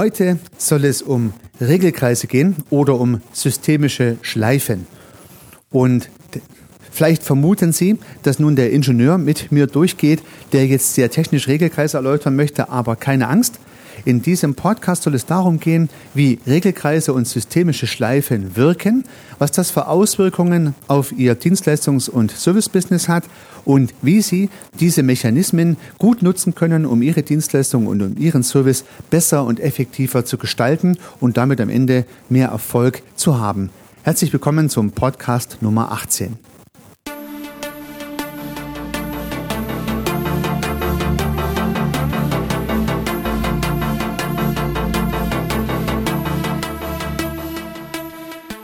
Heute soll es um Regelkreise gehen oder um systemische Schleifen. Und vielleicht vermuten Sie, dass nun der Ingenieur mit mir durchgeht, der jetzt sehr technisch Regelkreise erläutern möchte, aber keine Angst. In diesem Podcast soll es darum gehen, wie Regelkreise und systemische Schleifen wirken, was das für Auswirkungen auf Ihr Dienstleistungs- und Servicebusiness hat und wie Sie diese Mechanismen gut nutzen können, um Ihre Dienstleistung und um Ihren Service besser und effektiver zu gestalten und damit am Ende mehr Erfolg zu haben. Herzlich willkommen zum Podcast Nummer 18.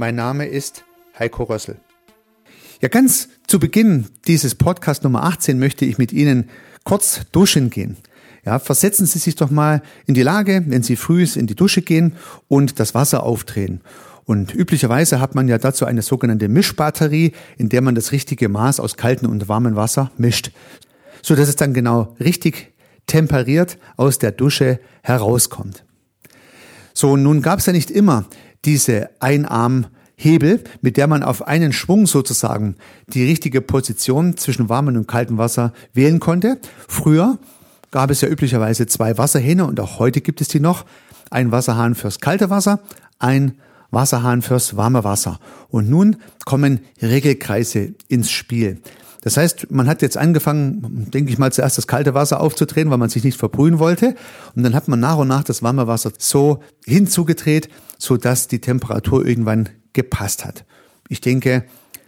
Mein Name ist Heiko Rössel. Ja, ganz zu Beginn dieses Podcast Nummer 18 möchte ich mit Ihnen kurz duschen gehen. Ja, versetzen Sie sich doch mal in die Lage, wenn Sie früh in die Dusche gehen und das Wasser aufdrehen. Und üblicherweise hat man ja dazu eine sogenannte Mischbatterie, in der man das richtige Maß aus kaltem und warmem Wasser mischt, so dass es dann genau richtig temperiert aus der Dusche herauskommt. So, nun gab es ja nicht immer diese Einarmhebel, mit der man auf einen Schwung sozusagen die richtige Position zwischen warmem und kaltem Wasser wählen konnte. Früher gab es ja üblicherweise zwei Wasserhähne und auch heute gibt es die noch. Ein Wasserhahn fürs kalte Wasser, ein Wasserhahn fürs warme Wasser. Und nun kommen Regelkreise ins Spiel. Das heißt, man hat jetzt angefangen, denke ich mal, zuerst das kalte Wasser aufzudrehen, weil man sich nicht verbrühen wollte. Und dann hat man nach und nach das warme Wasser so hinzugedreht, so dass die Temperatur irgendwann gepasst hat. Ich denke,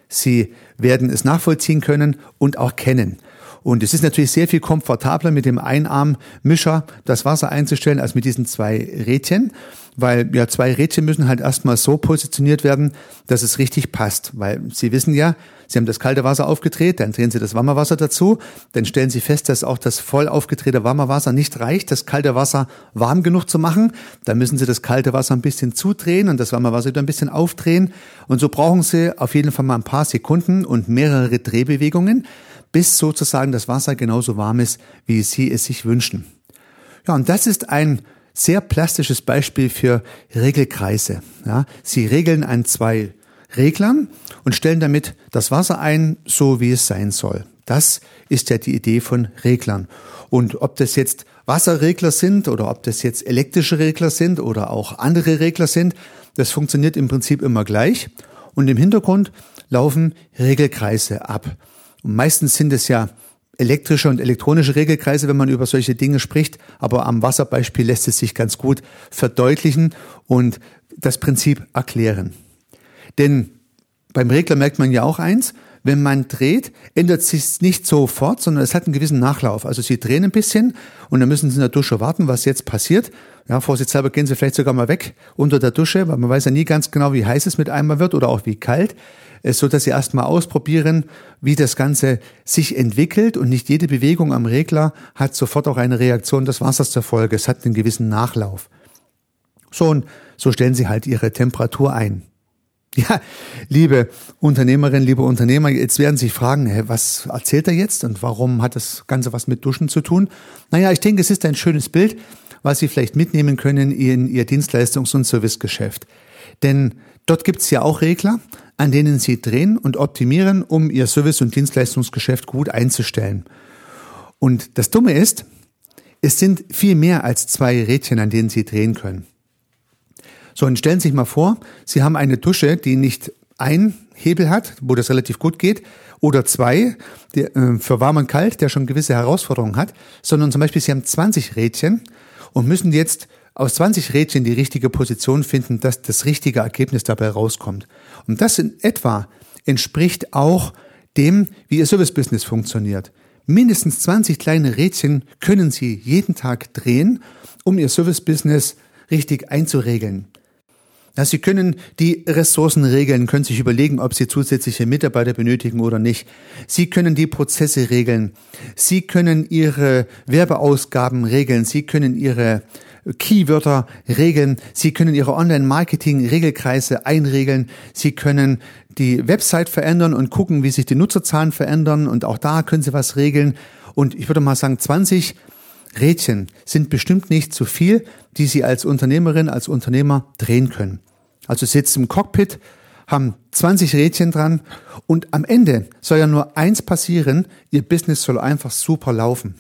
Sie werden es nachvollziehen können und auch kennen. Und es ist natürlich sehr viel komfortabler mit dem Einarmmischer das Wasser einzustellen als mit diesen zwei Rädchen. Weil ja zwei Rädchen müssen halt erstmal so positioniert werden, dass es richtig passt, weil Sie wissen ja, Sie haben das kalte Wasser aufgedreht, dann drehen Sie das warme Wasser dazu, dann stellen Sie fest, dass auch das voll aufgedrehte warme Wasser nicht reicht, das kalte Wasser warm genug zu machen, dann müssen Sie das kalte Wasser ein bisschen zudrehen und das warme Wasser wieder ein bisschen aufdrehen. Und so brauchen Sie auf jeden Fall mal ein paar Sekunden und mehrere Drehbewegungen, bis sozusagen das Wasser genauso warm ist, wie Sie es sich wünschen. Ja, und das ist ein sehr plastisches Beispiel für Regelkreise. Ja, sie regeln an zwei Reglern und stellen damit das Wasser ein, so wie es sein soll. Das ist ja die Idee von Reglern. Und ob das jetzt Wasserregler sind oder ob das jetzt elektrische Regler sind oder auch andere Regler sind, das funktioniert im Prinzip immer gleich. Und im Hintergrund laufen Regelkreise ab. Und meistens sind es ja elektrische und elektronische Regelkreise, wenn man über solche Dinge spricht. Aber am Wasserbeispiel lässt es sich ganz gut verdeutlichen und das Prinzip erklären. Denn beim Regler merkt man ja auch eins, wenn man dreht, ändert sich nicht sofort, sondern es hat einen gewissen Nachlauf. Also Sie drehen ein bisschen und dann müssen Sie in der Dusche warten, was jetzt passiert. Ja, vorsichtshalber gehen Sie vielleicht sogar mal weg unter der Dusche, weil man weiß ja nie ganz genau, wie heiß es mit einmal wird oder auch wie kalt, äh, so dass Sie erstmal ausprobieren, wie das Ganze sich entwickelt und nicht jede Bewegung am Regler hat sofort auch eine Reaktion des Wassers zur Folge. Es hat einen gewissen Nachlauf. So und so stellen Sie halt Ihre Temperatur ein. Ja, liebe Unternehmerinnen, liebe Unternehmer, jetzt werden Sie sich fragen, hä, was erzählt er jetzt und warum hat das Ganze was mit Duschen zu tun? Naja, ich denke, es ist ein schönes Bild, was Sie vielleicht mitnehmen können in Ihr Dienstleistungs- und Servicegeschäft. Denn dort gibt es ja auch Regler, an denen Sie drehen und optimieren, um Ihr Service- und Dienstleistungsgeschäft gut einzustellen. Und das Dumme ist, es sind viel mehr als zwei Rädchen, an denen Sie drehen können. So, und stellen Sie sich mal vor, Sie haben eine Dusche, die nicht ein Hebel hat, wo das relativ gut geht, oder zwei der, äh, für warm und kalt, der schon gewisse Herausforderungen hat, sondern zum Beispiel Sie haben 20 Rädchen und müssen jetzt aus 20 Rädchen die richtige Position finden, dass das richtige Ergebnis dabei rauskommt. Und das in etwa entspricht auch dem, wie Ihr Service-Business funktioniert. mindestens 20 kleine Rädchen können Sie jeden Tag drehen, um Ihr Service-Business richtig einzuregeln. Ja, Sie können die Ressourcen regeln, können sich überlegen, ob Sie zusätzliche Mitarbeiter benötigen oder nicht. Sie können die Prozesse regeln. Sie können Ihre Werbeausgaben regeln. Sie können Ihre Keywörter regeln. Sie können Ihre Online-Marketing-Regelkreise einregeln. Sie können die Website verändern und gucken, wie sich die Nutzerzahlen verändern. Und auch da können Sie was regeln. Und ich würde mal sagen, 20 Rädchen sind bestimmt nicht zu viel, die Sie als Unternehmerin, als Unternehmer drehen können. Also sitzt im Cockpit, haben 20 Rädchen dran und am Ende soll ja nur eins passieren, Ihr Business soll einfach super laufen.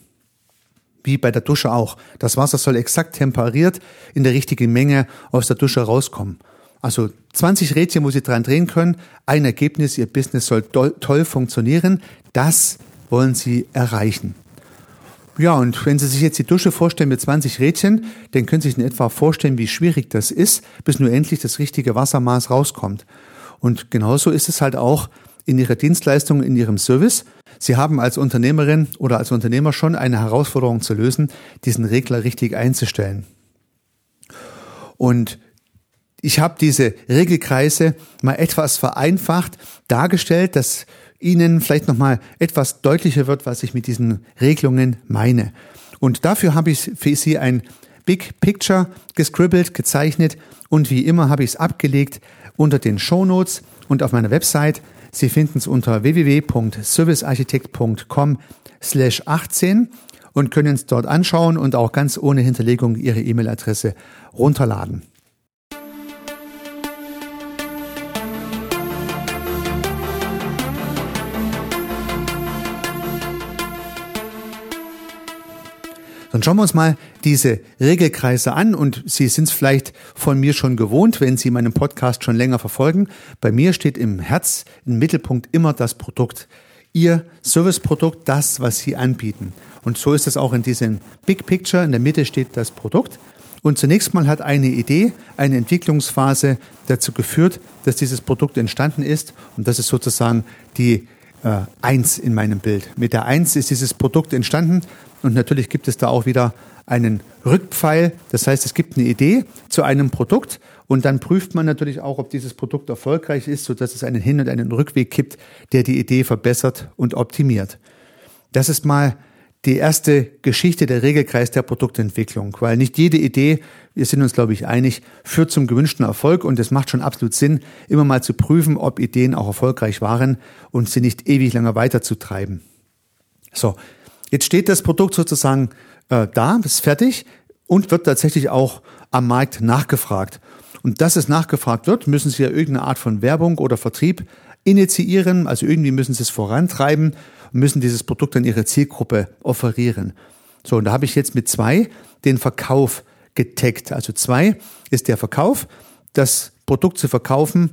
Wie bei der Dusche auch. Das Wasser soll exakt temperiert in der richtigen Menge aus der Dusche rauskommen. Also 20 Rädchen, wo Sie dran drehen können. Ein Ergebnis, Ihr Business soll toll funktionieren. Das wollen Sie erreichen. Ja, und wenn Sie sich jetzt die Dusche vorstellen mit 20 Rädchen, dann können Sie sich in etwa vorstellen, wie schwierig das ist, bis nur endlich das richtige Wassermaß rauskommt. Und genauso ist es halt auch in Ihrer Dienstleistung, in Ihrem Service. Sie haben als Unternehmerin oder als Unternehmer schon eine Herausforderung zu lösen, diesen Regler richtig einzustellen. Und ich habe diese Regelkreise mal etwas vereinfacht dargestellt, dass Ihnen vielleicht nochmal etwas deutlicher wird, was ich mit diesen Regelungen meine. Und dafür habe ich für Sie ein Big Picture gescribbelt, gezeichnet und wie immer habe ich es abgelegt unter den Show Notes und auf meiner Website. Sie finden es unter www.servicearchitekt.com slash 18 und können es dort anschauen und auch ganz ohne Hinterlegung Ihre E-Mail-Adresse runterladen. Dann schauen wir uns mal diese Regelkreise an und Sie sind es vielleicht von mir schon gewohnt, wenn Sie meinen Podcast schon länger verfolgen. Bei mir steht im Herz, im Mittelpunkt immer das Produkt. Ihr Serviceprodukt, das, was Sie anbieten. Und so ist es auch in diesem Big Picture. In der Mitte steht das Produkt. Und zunächst mal hat eine Idee, eine Entwicklungsphase dazu geführt, dass dieses Produkt entstanden ist. Und das ist sozusagen die äh, Eins in meinem Bild. Mit der Eins ist dieses Produkt entstanden und natürlich gibt es da auch wieder einen Rückpfeil. Das heißt, es gibt eine Idee zu einem Produkt und dann prüft man natürlich auch, ob dieses Produkt erfolgreich ist, sodass es einen Hin- und einen Rückweg gibt, der die Idee verbessert und optimiert. Das ist mal die erste Geschichte der Regelkreis der Produktentwicklung, weil nicht jede Idee, wir sind uns glaube ich einig, führt zum gewünschten Erfolg und es macht schon absolut Sinn, immer mal zu prüfen, ob Ideen auch erfolgreich waren und sie nicht ewig lange weiterzutreiben. So, Jetzt steht das Produkt sozusagen äh, da, ist fertig und wird tatsächlich auch am Markt nachgefragt. Und dass es nachgefragt wird, müssen Sie ja irgendeine Art von Werbung oder Vertrieb initiieren, also irgendwie müssen Sie es vorantreiben müssen dieses Produkt an Ihre Zielgruppe offerieren. So, und da habe ich jetzt mit zwei den Verkauf getaggt. Also zwei ist der Verkauf. Das Produkt zu verkaufen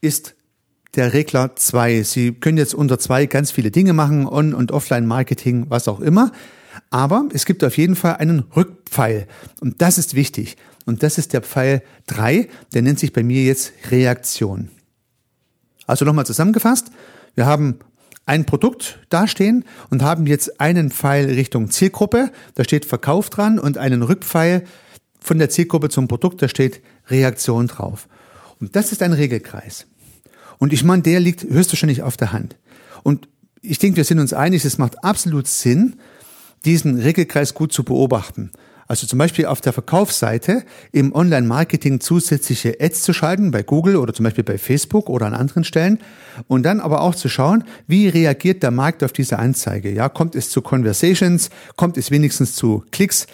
ist der Regler 2. Sie können jetzt unter 2 ganz viele Dinge machen, On- und Offline-Marketing, was auch immer. Aber es gibt auf jeden Fall einen Rückpfeil. Und das ist wichtig. Und das ist der Pfeil 3. Der nennt sich bei mir jetzt Reaktion. Also nochmal zusammengefasst. Wir haben ein Produkt dastehen und haben jetzt einen Pfeil Richtung Zielgruppe. Da steht Verkauf dran und einen Rückpfeil von der Zielgruppe zum Produkt. Da steht Reaktion drauf. Und das ist ein Regelkreis. Und ich meine, der liegt höchstwahrscheinlich auf der Hand. Und ich denke, wir sind uns einig, es macht absolut Sinn, diesen Regelkreis gut zu beobachten. Also zum Beispiel auf der Verkaufsseite im Online-Marketing zusätzliche Ads zu schalten, bei Google oder zum Beispiel bei Facebook oder an anderen Stellen. Und dann aber auch zu schauen, wie reagiert der Markt auf diese Anzeige? Ja, kommt es zu Conversations? Kommt es wenigstens zu Klicks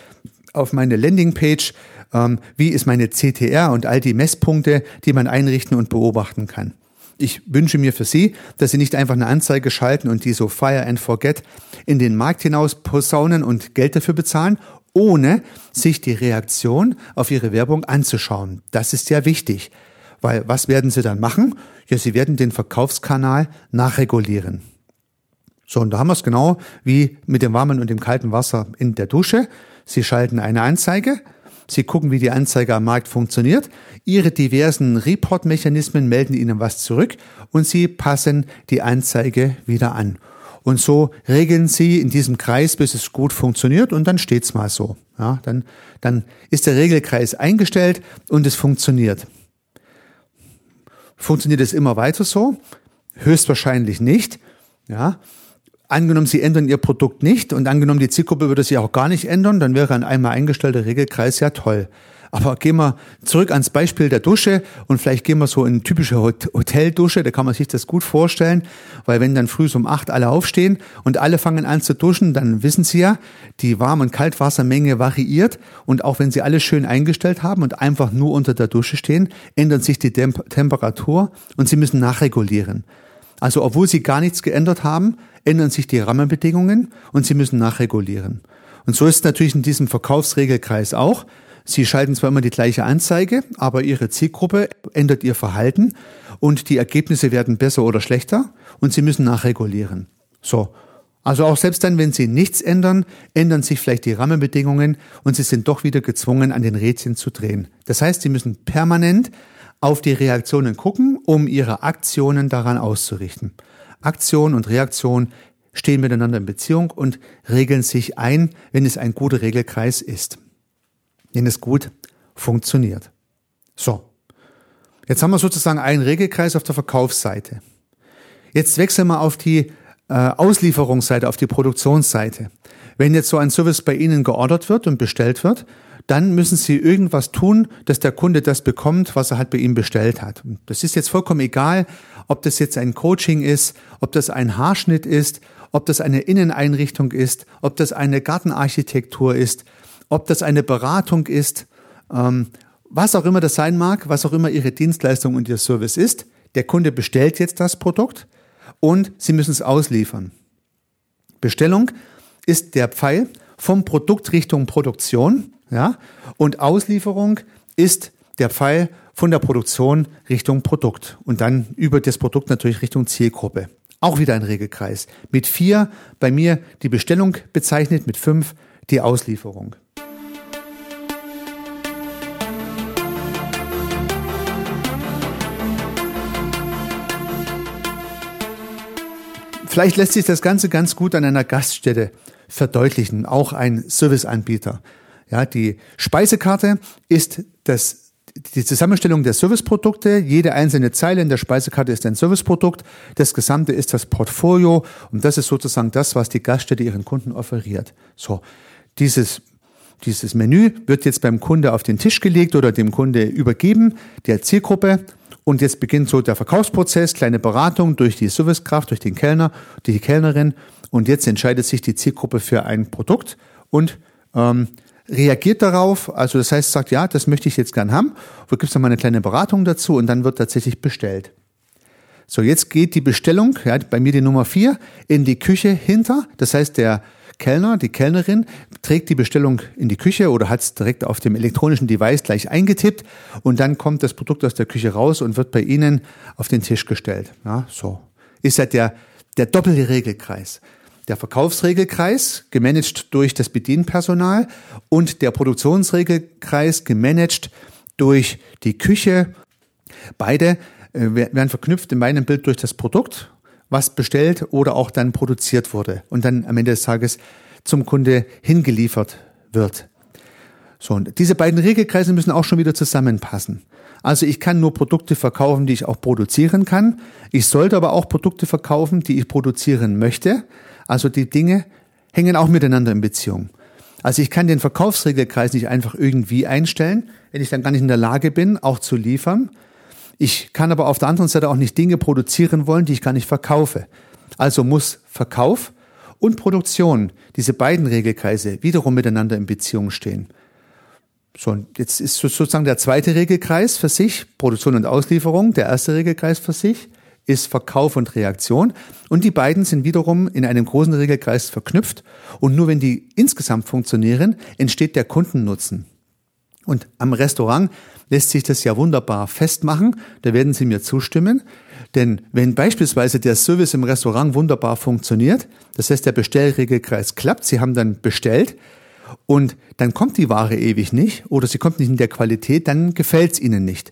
auf meine Landingpage? Ähm, wie ist meine CTR und all die Messpunkte, die man einrichten und beobachten kann? Ich wünsche mir für Sie, dass Sie nicht einfach eine Anzeige schalten und die so fire and forget in den Markt hinaus posaunen und Geld dafür bezahlen, ohne sich die Reaktion auf Ihre Werbung anzuschauen. Das ist ja wichtig. Weil was werden Sie dann machen? Ja, Sie werden den Verkaufskanal nachregulieren. So, und da haben wir es genau wie mit dem warmen und dem kalten Wasser in der Dusche. Sie schalten eine Anzeige, Sie gucken, wie die Anzeige am Markt funktioniert. Ihre diversen Report-Mechanismen melden Ihnen was zurück und Sie passen die Anzeige wieder an. Und so regeln Sie in diesem Kreis, bis es gut funktioniert und dann steht's mal so. Ja, dann, dann ist der Regelkreis eingestellt und es funktioniert. Funktioniert es immer weiter so? Höchstwahrscheinlich nicht. Ja, Angenommen, Sie ändern Ihr Produkt nicht und angenommen, die Zielgruppe würde sich auch gar nicht ändern, dann wäre ein einmal eingestellter Regelkreis ja toll. Aber gehen wir zurück ans Beispiel der Dusche und vielleicht gehen wir so in typische Hoteldusche, da kann man sich das gut vorstellen, weil wenn dann früh um acht alle aufstehen und alle fangen an zu duschen, dann wissen Sie ja, die Warm- und Kaltwassermenge variiert und auch wenn Sie alles schön eingestellt haben und einfach nur unter der Dusche stehen, ändert sich die Temperatur und Sie müssen nachregulieren. Also obwohl Sie gar nichts geändert haben, ändern sich die Rahmenbedingungen und Sie müssen nachregulieren. Und so ist es natürlich in diesem Verkaufsregelkreis auch. Sie schalten zwar immer die gleiche Anzeige, aber Ihre Zielgruppe ändert ihr Verhalten und die Ergebnisse werden besser oder schlechter und Sie müssen nachregulieren. So. Also auch selbst dann, wenn Sie nichts ändern, ändern sich vielleicht die Rahmenbedingungen und Sie sind doch wieder gezwungen, an den Rädchen zu drehen. Das heißt, Sie müssen permanent auf die Reaktionen gucken, um Ihre Aktionen daran auszurichten. Aktion und Reaktion stehen miteinander in Beziehung und regeln sich ein, wenn es ein guter Regelkreis ist. Wenn es gut funktioniert. So. Jetzt haben wir sozusagen einen Regelkreis auf der Verkaufsseite. Jetzt wechseln wir auf die äh, Auslieferungsseite, auf die Produktionsseite. Wenn jetzt so ein Service bei Ihnen geordert wird und bestellt wird, dann müssen Sie irgendwas tun, dass der Kunde das bekommt, was er halt bei Ihnen bestellt hat. Das ist jetzt vollkommen egal, ob das jetzt ein Coaching ist, ob das ein Haarschnitt ist, ob das eine Inneneinrichtung ist, ob das eine Gartenarchitektur ist, ob das eine Beratung ist, ähm, was auch immer das sein mag, was auch immer Ihre Dienstleistung und Ihr Service ist. Der Kunde bestellt jetzt das Produkt und Sie müssen es ausliefern. Bestellung ist der Pfeil vom Produkt Richtung Produktion, ja, und Auslieferung ist der Pfeil von der Produktion Richtung Produkt und dann über das Produkt natürlich Richtung Zielgruppe. Auch wieder ein Regelkreis. Mit vier bei mir die Bestellung bezeichnet, mit fünf die Auslieferung. Vielleicht lässt sich das Ganze ganz gut an einer Gaststätte verdeutlichen, auch ein Serviceanbieter. Ja, die Speisekarte ist das die Zusammenstellung der Serviceprodukte, jede einzelne Zeile in der Speisekarte ist ein Serviceprodukt, das Gesamte ist das Portfolio und das ist sozusagen das, was die Gaststätte ihren Kunden offeriert. So, dieses dieses Menü wird jetzt beim Kunde auf den Tisch gelegt oder dem Kunde übergeben, der Zielgruppe. Und jetzt beginnt so der Verkaufsprozess, kleine Beratung durch die Servicekraft, durch den Kellner, die Kellnerin. Und jetzt entscheidet sich die Zielgruppe für ein Produkt und ähm, reagiert darauf, also das heißt, sagt, ja, das möchte ich jetzt gern haben, wo gibt es dann mal eine kleine Beratung dazu und dann wird tatsächlich bestellt. So, jetzt geht die Bestellung, ja, bei mir die Nummer vier, in die Küche hinter. Das heißt, der Kellner, die Kellnerin trägt die Bestellung in die Küche oder hat es direkt auf dem elektronischen Device gleich eingetippt und dann kommt das Produkt aus der Küche raus und wird bei Ihnen auf den Tisch gestellt. Ja, so. Ist ja der, der doppelte Regelkreis der Verkaufsregelkreis, gemanagt durch das Bedienpersonal und der Produktionsregelkreis, gemanagt durch die Küche. Beide äh, werden verknüpft in meinem Bild durch das Produkt, was bestellt oder auch dann produziert wurde und dann am Ende des Tages zum Kunde hingeliefert wird. So, und diese beiden Regelkreise müssen auch schon wieder zusammenpassen. Also ich kann nur Produkte verkaufen, die ich auch produzieren kann. Ich sollte aber auch Produkte verkaufen, die ich produzieren möchte. Also die Dinge hängen auch miteinander in Beziehung. Also ich kann den Verkaufsregelkreis nicht einfach irgendwie einstellen, wenn ich dann gar nicht in der Lage bin, auch zu liefern. Ich kann aber auf der anderen Seite auch nicht Dinge produzieren wollen, die ich gar nicht verkaufe. Also muss Verkauf und Produktion, diese beiden Regelkreise, wiederum miteinander in Beziehung stehen. So, jetzt ist sozusagen der zweite Regelkreis für sich, Produktion und Auslieferung, der erste Regelkreis für sich ist Verkauf und Reaktion. Und die beiden sind wiederum in einem großen Regelkreis verknüpft. Und nur wenn die insgesamt funktionieren, entsteht der Kundennutzen. Und am Restaurant lässt sich das ja wunderbar festmachen. Da werden Sie mir zustimmen. Denn wenn beispielsweise der Service im Restaurant wunderbar funktioniert, das heißt der Bestellregelkreis klappt, Sie haben dann bestellt und dann kommt die Ware ewig nicht oder sie kommt nicht in der Qualität, dann gefällt es Ihnen nicht.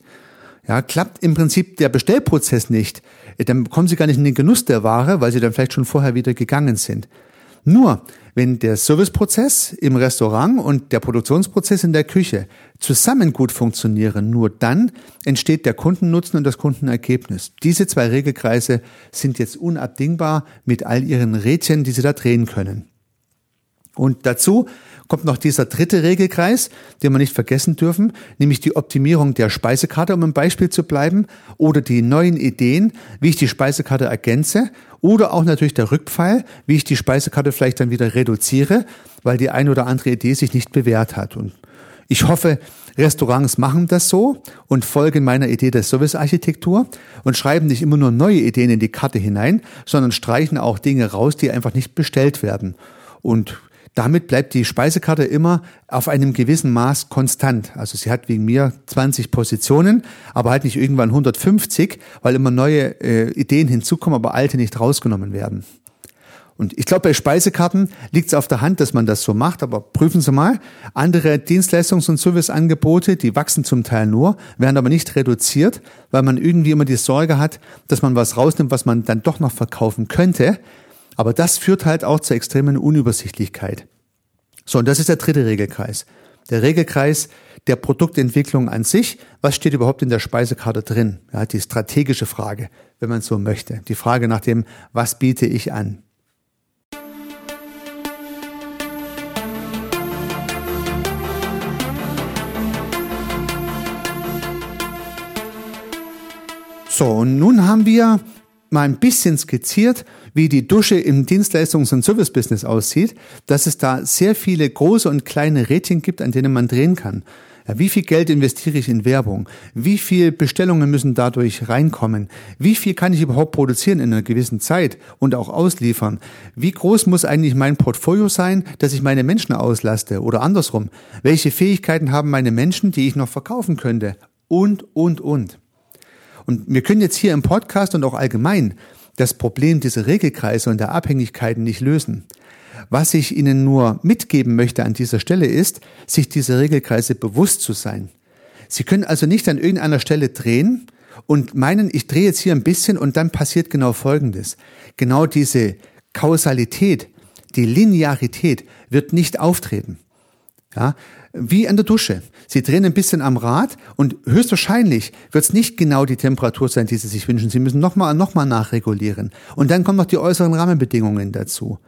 ja, klappt im Prinzip der Bestellprozess nicht, dann kommen Sie gar nicht in den Genuss der Ware, weil Sie dann vielleicht schon vorher wieder gegangen sind. Nur, wenn der Serviceprozess im Restaurant und der Produktionsprozess in der Küche zusammen gut funktionieren, nur dann entsteht der Kundennutzen und das Kundenergebnis. Diese zwei Regelkreise sind jetzt unabdingbar mit all ihren Rädchen, die Sie da drehen können. Und dazu kommt noch dieser dritte Regelkreis, den wir nicht vergessen dürfen, nämlich die Optimierung der Speisekarte, um im Beispiel zu bleiben, oder die neuen Ideen, wie ich die Speisekarte ergänze, oder auch natürlich der Rückfall, wie ich die Speisekarte vielleicht dann wieder reduziere, weil die eine oder andere Idee sich nicht bewährt hat. Und ich hoffe, Restaurants machen das so und folgen meiner Idee der Servicearchitektur und schreiben nicht immer nur neue Ideen in die Karte hinein, sondern streichen auch Dinge raus, die einfach nicht bestellt werden. Und damit bleibt die Speisekarte immer auf einem gewissen Maß konstant. Also sie hat wegen mir 20 Positionen, aber halt nicht irgendwann 150, weil immer neue äh, Ideen hinzukommen, aber alte nicht rausgenommen werden. Und ich glaube, bei Speisekarten liegt es auf der Hand, dass man das so macht, aber prüfen Sie mal. Andere Dienstleistungs- und Serviceangebote, die wachsen zum Teil nur, werden aber nicht reduziert, weil man irgendwie immer die Sorge hat, dass man was rausnimmt, was man dann doch noch verkaufen könnte. Aber das führt halt auch zur extremen Unübersichtlichkeit. So, und das ist der dritte Regelkreis. Der Regelkreis der Produktentwicklung an sich. Was steht überhaupt in der Speisekarte drin? Ja, die strategische Frage, wenn man so möchte. Die Frage nach dem, was biete ich an? So, und nun haben wir mal ein bisschen skizziert, wie die Dusche im Dienstleistungs- und Servicebusiness aussieht, dass es da sehr viele große und kleine Rädchen gibt, an denen man drehen kann. Ja, wie viel Geld investiere ich in Werbung? Wie viel Bestellungen müssen dadurch reinkommen? Wie viel kann ich überhaupt produzieren in einer gewissen Zeit und auch ausliefern? Wie groß muss eigentlich mein Portfolio sein, dass ich meine Menschen auslaste? Oder andersrum, welche Fähigkeiten haben meine Menschen, die ich noch verkaufen könnte? Und, und, und. Und wir können jetzt hier im Podcast und auch allgemein das Problem dieser Regelkreise und der Abhängigkeiten nicht lösen. Was ich Ihnen nur mitgeben möchte an dieser Stelle ist, sich dieser Regelkreise bewusst zu sein. Sie können also nicht an irgendeiner Stelle drehen und meinen, ich drehe jetzt hier ein bisschen und dann passiert genau Folgendes. Genau diese Kausalität, die Linearität wird nicht auftreten. Ja, wie an der Dusche. Sie drehen ein bisschen am Rad und höchstwahrscheinlich wird es nicht genau die Temperatur sein, die Sie sich wünschen. Sie müssen nochmal noch mal nachregulieren. Und dann kommen noch die äußeren Rahmenbedingungen dazu.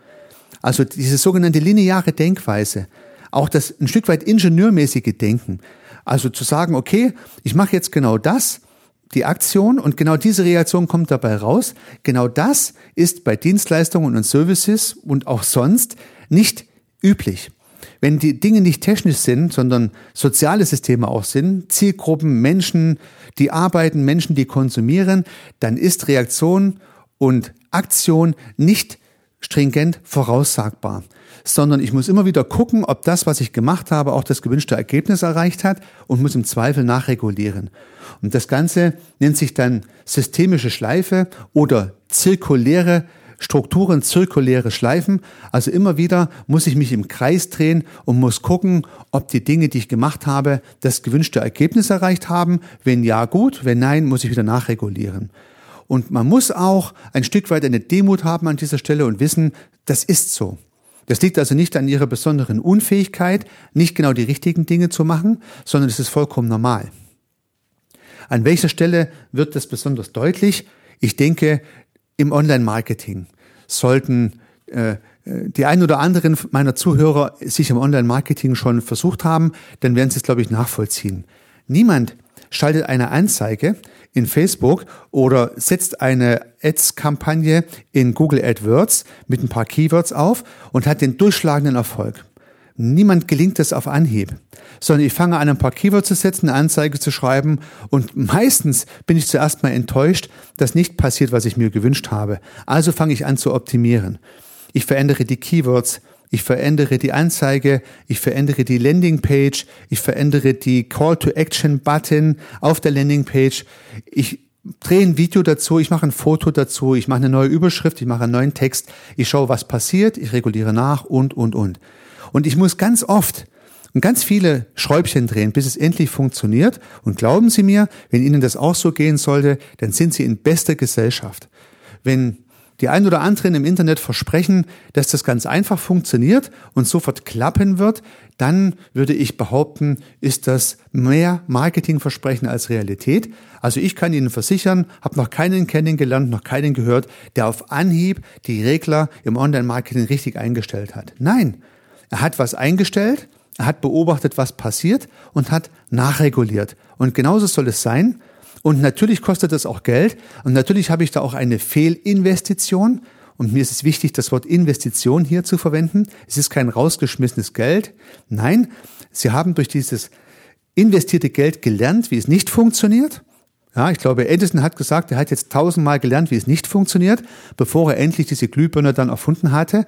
Also diese sogenannte lineare Denkweise, auch das ein Stück weit ingenieurmäßige Denken. Also zu sagen, okay, ich mache jetzt genau das, die Aktion und genau diese Reaktion kommt dabei raus. Genau das ist bei Dienstleistungen und Services und auch sonst nicht üblich. Wenn die Dinge nicht technisch sind, sondern soziale Systeme auch sind, Zielgruppen, Menschen, die arbeiten, Menschen, die konsumieren, dann ist Reaktion und Aktion nicht stringent voraussagbar, sondern ich muss immer wieder gucken, ob das, was ich gemacht habe, auch das gewünschte Ergebnis erreicht hat und muss im Zweifel nachregulieren. Und das Ganze nennt sich dann systemische Schleife oder zirkuläre Strukturen, zirkuläre Schleifen. Also immer wieder muss ich mich im Kreis drehen und muss gucken, ob die Dinge, die ich gemacht habe, das gewünschte Ergebnis erreicht haben. Wenn ja, gut. Wenn nein, muss ich wieder nachregulieren. Und man muss auch ein Stück weit eine Demut haben an dieser Stelle und wissen, das ist so. Das liegt also nicht an ihrer besonderen Unfähigkeit, nicht genau die richtigen Dinge zu machen, sondern es ist vollkommen normal. An welcher Stelle wird das besonders deutlich? Ich denke, im Online-Marketing sollten äh, die ein oder anderen meiner Zuhörer sich im Online-Marketing schon versucht haben, dann werden sie es, glaube ich, nachvollziehen. Niemand schaltet eine Anzeige in Facebook oder setzt eine Ads-Kampagne in Google AdWords mit ein paar Keywords auf und hat den durchschlagenden Erfolg. Niemand gelingt es auf Anhieb, sondern ich fange an, ein paar Keywords zu setzen, eine Anzeige zu schreiben und meistens bin ich zuerst mal enttäuscht, dass nicht passiert, was ich mir gewünscht habe. Also fange ich an zu optimieren. Ich verändere die Keywords, ich verändere die Anzeige, ich verändere die Landingpage, ich verändere die Call-to-Action-Button auf der Landingpage. Ich drehe ein Video dazu, ich mache ein Foto dazu, ich mache eine neue Überschrift, ich mache einen neuen Text, ich schaue, was passiert, ich reguliere nach und, und, und. Und ich muss ganz oft, und ganz viele Schräubchen drehen, bis es endlich funktioniert. Und glauben Sie mir, wenn Ihnen das auch so gehen sollte, dann sind Sie in bester Gesellschaft. Wenn die ein oder anderen im Internet versprechen, dass das ganz einfach funktioniert und sofort klappen wird, dann würde ich behaupten, ist das mehr Marketingversprechen als Realität. Also ich kann Ihnen versichern, habe noch keinen kennengelernt, noch keinen gehört, der auf Anhieb die Regler im Online-Marketing richtig eingestellt hat. Nein, er hat was eingestellt, er hat beobachtet, was passiert und hat nachreguliert. Und genauso soll es sein. Und natürlich kostet das auch Geld. Und natürlich habe ich da auch eine Fehlinvestition. Und mir ist es wichtig, das Wort Investition hier zu verwenden. Es ist kein rausgeschmissenes Geld. Nein, Sie haben durch dieses investierte Geld gelernt, wie es nicht funktioniert. Ja, ich glaube, Edison hat gesagt, er hat jetzt tausendmal gelernt, wie es nicht funktioniert, bevor er endlich diese Glühbirne dann erfunden hatte.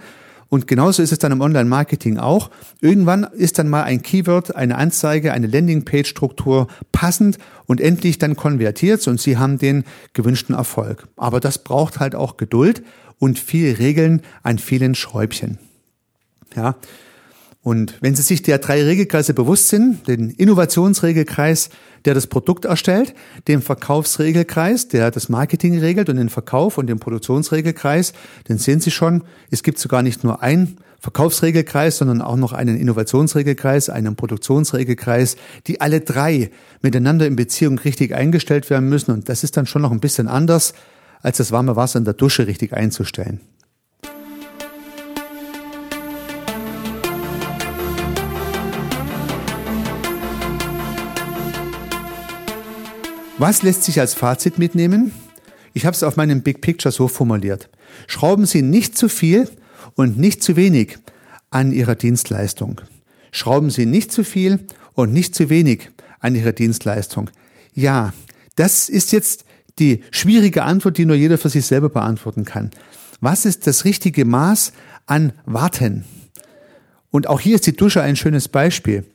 Und genauso ist es dann im Online-Marketing auch. Irgendwann ist dann mal ein Keyword, eine Anzeige, eine Landingpage-Struktur passend und endlich dann konvertiert und Sie haben den gewünschten Erfolg. Aber das braucht halt auch Geduld und viel Regeln an vielen Schräubchen. Ja. Und wenn Sie sich der drei Regelkreise bewusst sind, den Innovationsregelkreis, der das Produkt erstellt, den Verkaufsregelkreis, der das Marketing regelt und den Verkauf und den Produktionsregelkreis, dann sehen Sie schon, es gibt sogar nicht nur ein Verkaufsregelkreis, sondern auch noch einen Innovationsregelkreis, einen Produktionsregelkreis, die alle drei miteinander in Beziehung richtig eingestellt werden müssen. Und das ist dann schon noch ein bisschen anders, als das warme Wasser in der Dusche richtig einzustellen. Was lässt sich als Fazit mitnehmen? Ich habe es auf meinem Big Picture so formuliert. Schrauben Sie nicht zu viel und nicht zu wenig an Ihrer Dienstleistung. Schrauben Sie nicht zu viel und nicht zu wenig an Ihrer Dienstleistung. Ja, das ist jetzt die schwierige Antwort, die nur jeder für sich selber beantworten kann. Was ist das richtige Maß an Warten? Und auch hier ist die Dusche ein schönes Beispiel.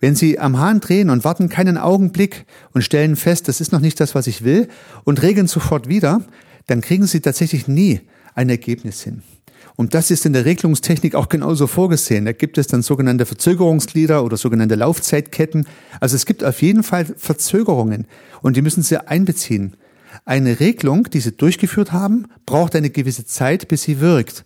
Wenn Sie am Hahn drehen und warten keinen Augenblick und stellen fest, das ist noch nicht das, was ich will, und regeln sofort wieder, dann kriegen Sie tatsächlich nie ein Ergebnis hin. Und das ist in der Regelungstechnik auch genauso vorgesehen. Da gibt es dann sogenannte Verzögerungsglieder oder sogenannte Laufzeitketten. Also es gibt auf jeden Fall Verzögerungen und die müssen Sie einbeziehen. Eine Regelung, die Sie durchgeführt haben, braucht eine gewisse Zeit, bis sie wirkt.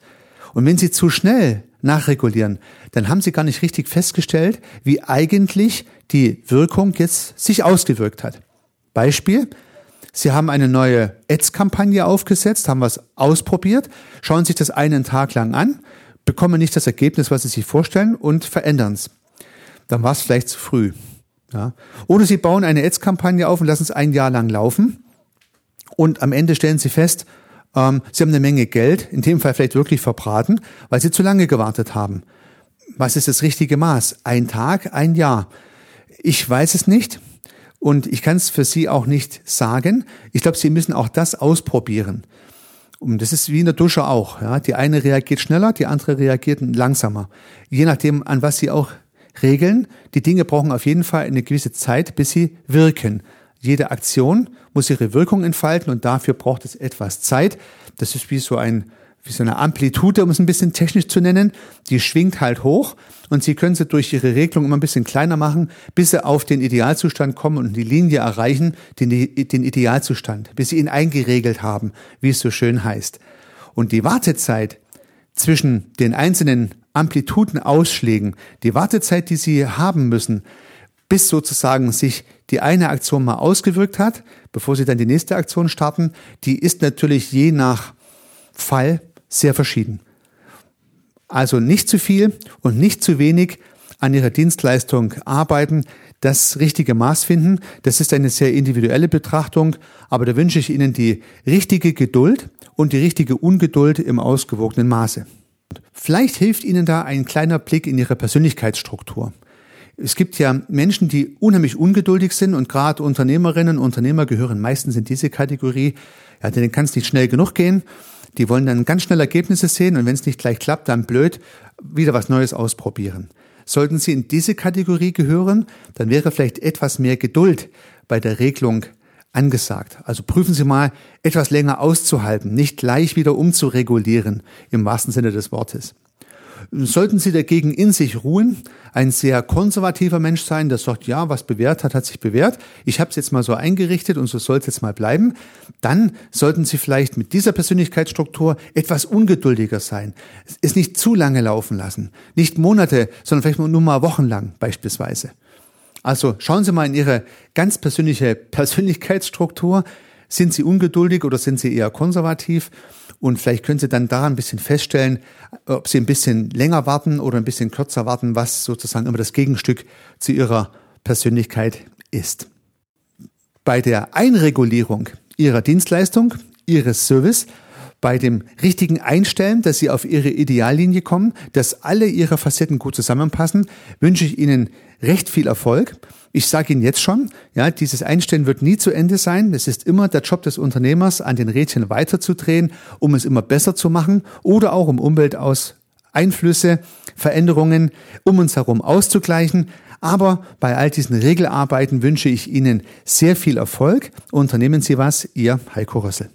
Und wenn Sie zu schnell nachregulieren, dann haben Sie gar nicht richtig festgestellt, wie eigentlich die Wirkung jetzt sich ausgewirkt hat. Beispiel, Sie haben eine neue Ads-Kampagne aufgesetzt, haben was ausprobiert, schauen sich das einen Tag lang an, bekommen nicht das Ergebnis, was Sie sich vorstellen und verändern es. Dann war es vielleicht zu früh. Ja. Oder Sie bauen eine Ads-Kampagne auf und lassen es ein Jahr lang laufen und am Ende stellen Sie fest, ähm, sie haben eine Menge Geld, in dem Fall vielleicht wirklich verbraten, weil sie zu lange gewartet haben. Was ist das richtige Maß? Ein Tag, ein Jahr? Ich weiß es nicht und ich kann es für Sie auch nicht sagen. Ich glaube, Sie müssen auch das ausprobieren. Und das ist wie in der Dusche auch. Ja? Die eine reagiert schneller, die andere reagiert langsamer. Je nachdem, an was Sie auch regeln. Die Dinge brauchen auf jeden Fall eine gewisse Zeit, bis sie wirken. Jede Aktion muss ihre Wirkung entfalten und dafür braucht es etwas Zeit. Das ist wie so ein wie so eine Amplitude, um es ein bisschen technisch zu nennen, die schwingt halt hoch und Sie können sie durch Ihre Regelung immer ein bisschen kleiner machen, bis Sie auf den Idealzustand kommen und die Linie erreichen, den, den Idealzustand, bis Sie ihn eingeregelt haben, wie es so schön heißt. Und die Wartezeit zwischen den einzelnen Amplitudenausschlägen, die Wartezeit, die Sie haben müssen, bis sozusagen sich die eine Aktion mal ausgewirkt hat, bevor Sie dann die nächste Aktion starten, die ist natürlich je nach Fall sehr verschieden. Also nicht zu viel und nicht zu wenig an Ihrer Dienstleistung arbeiten, das richtige Maß finden. Das ist eine sehr individuelle Betrachtung, aber da wünsche ich Ihnen die richtige Geduld und die richtige Ungeduld im ausgewogenen Maße. Vielleicht hilft Ihnen da ein kleiner Blick in Ihre Persönlichkeitsstruktur. Es gibt ja Menschen, die unheimlich ungeduldig sind und gerade Unternehmerinnen und Unternehmer gehören meistens in diese Kategorie. Ja, denen kann es nicht schnell genug gehen. Die wollen dann ganz schnell Ergebnisse sehen und wenn es nicht gleich klappt, dann blöd wieder was Neues ausprobieren. Sollten Sie in diese Kategorie gehören, dann wäre vielleicht etwas mehr Geduld bei der Regelung angesagt. Also prüfen Sie mal, etwas länger auszuhalten, nicht gleich wieder umzuregulieren, im wahrsten Sinne des Wortes. Sollten Sie dagegen in sich ruhen, ein sehr konservativer Mensch sein, der sagt, ja, was bewährt hat, hat sich bewährt, ich habe es jetzt mal so eingerichtet und so soll es jetzt mal bleiben, dann sollten Sie vielleicht mit dieser Persönlichkeitsstruktur etwas ungeduldiger sein, es nicht zu lange laufen lassen, nicht Monate, sondern vielleicht nur mal wochenlang beispielsweise. Also schauen Sie mal in Ihre ganz persönliche Persönlichkeitsstruktur, sind Sie ungeduldig oder sind Sie eher konservativ? Und vielleicht können Sie dann daran ein bisschen feststellen, ob Sie ein bisschen länger warten oder ein bisschen kürzer warten, was sozusagen immer das Gegenstück zu Ihrer Persönlichkeit ist. Bei der Einregulierung Ihrer Dienstleistung, Ihres Service, bei dem richtigen Einstellen, dass Sie auf Ihre Ideallinie kommen, dass alle Ihre Facetten gut zusammenpassen, wünsche ich Ihnen recht viel Erfolg. Ich sage Ihnen jetzt schon, ja, dieses Einstellen wird nie zu Ende sein. Es ist immer der Job des Unternehmers, an den Rädchen weiterzudrehen, um es immer besser zu machen oder auch um Umwelt aus Einflüsse, Veränderungen um uns herum auszugleichen. Aber bei all diesen Regelarbeiten wünsche ich Ihnen sehr viel Erfolg. Unternehmen Sie was, Ihr Heiko Rössel.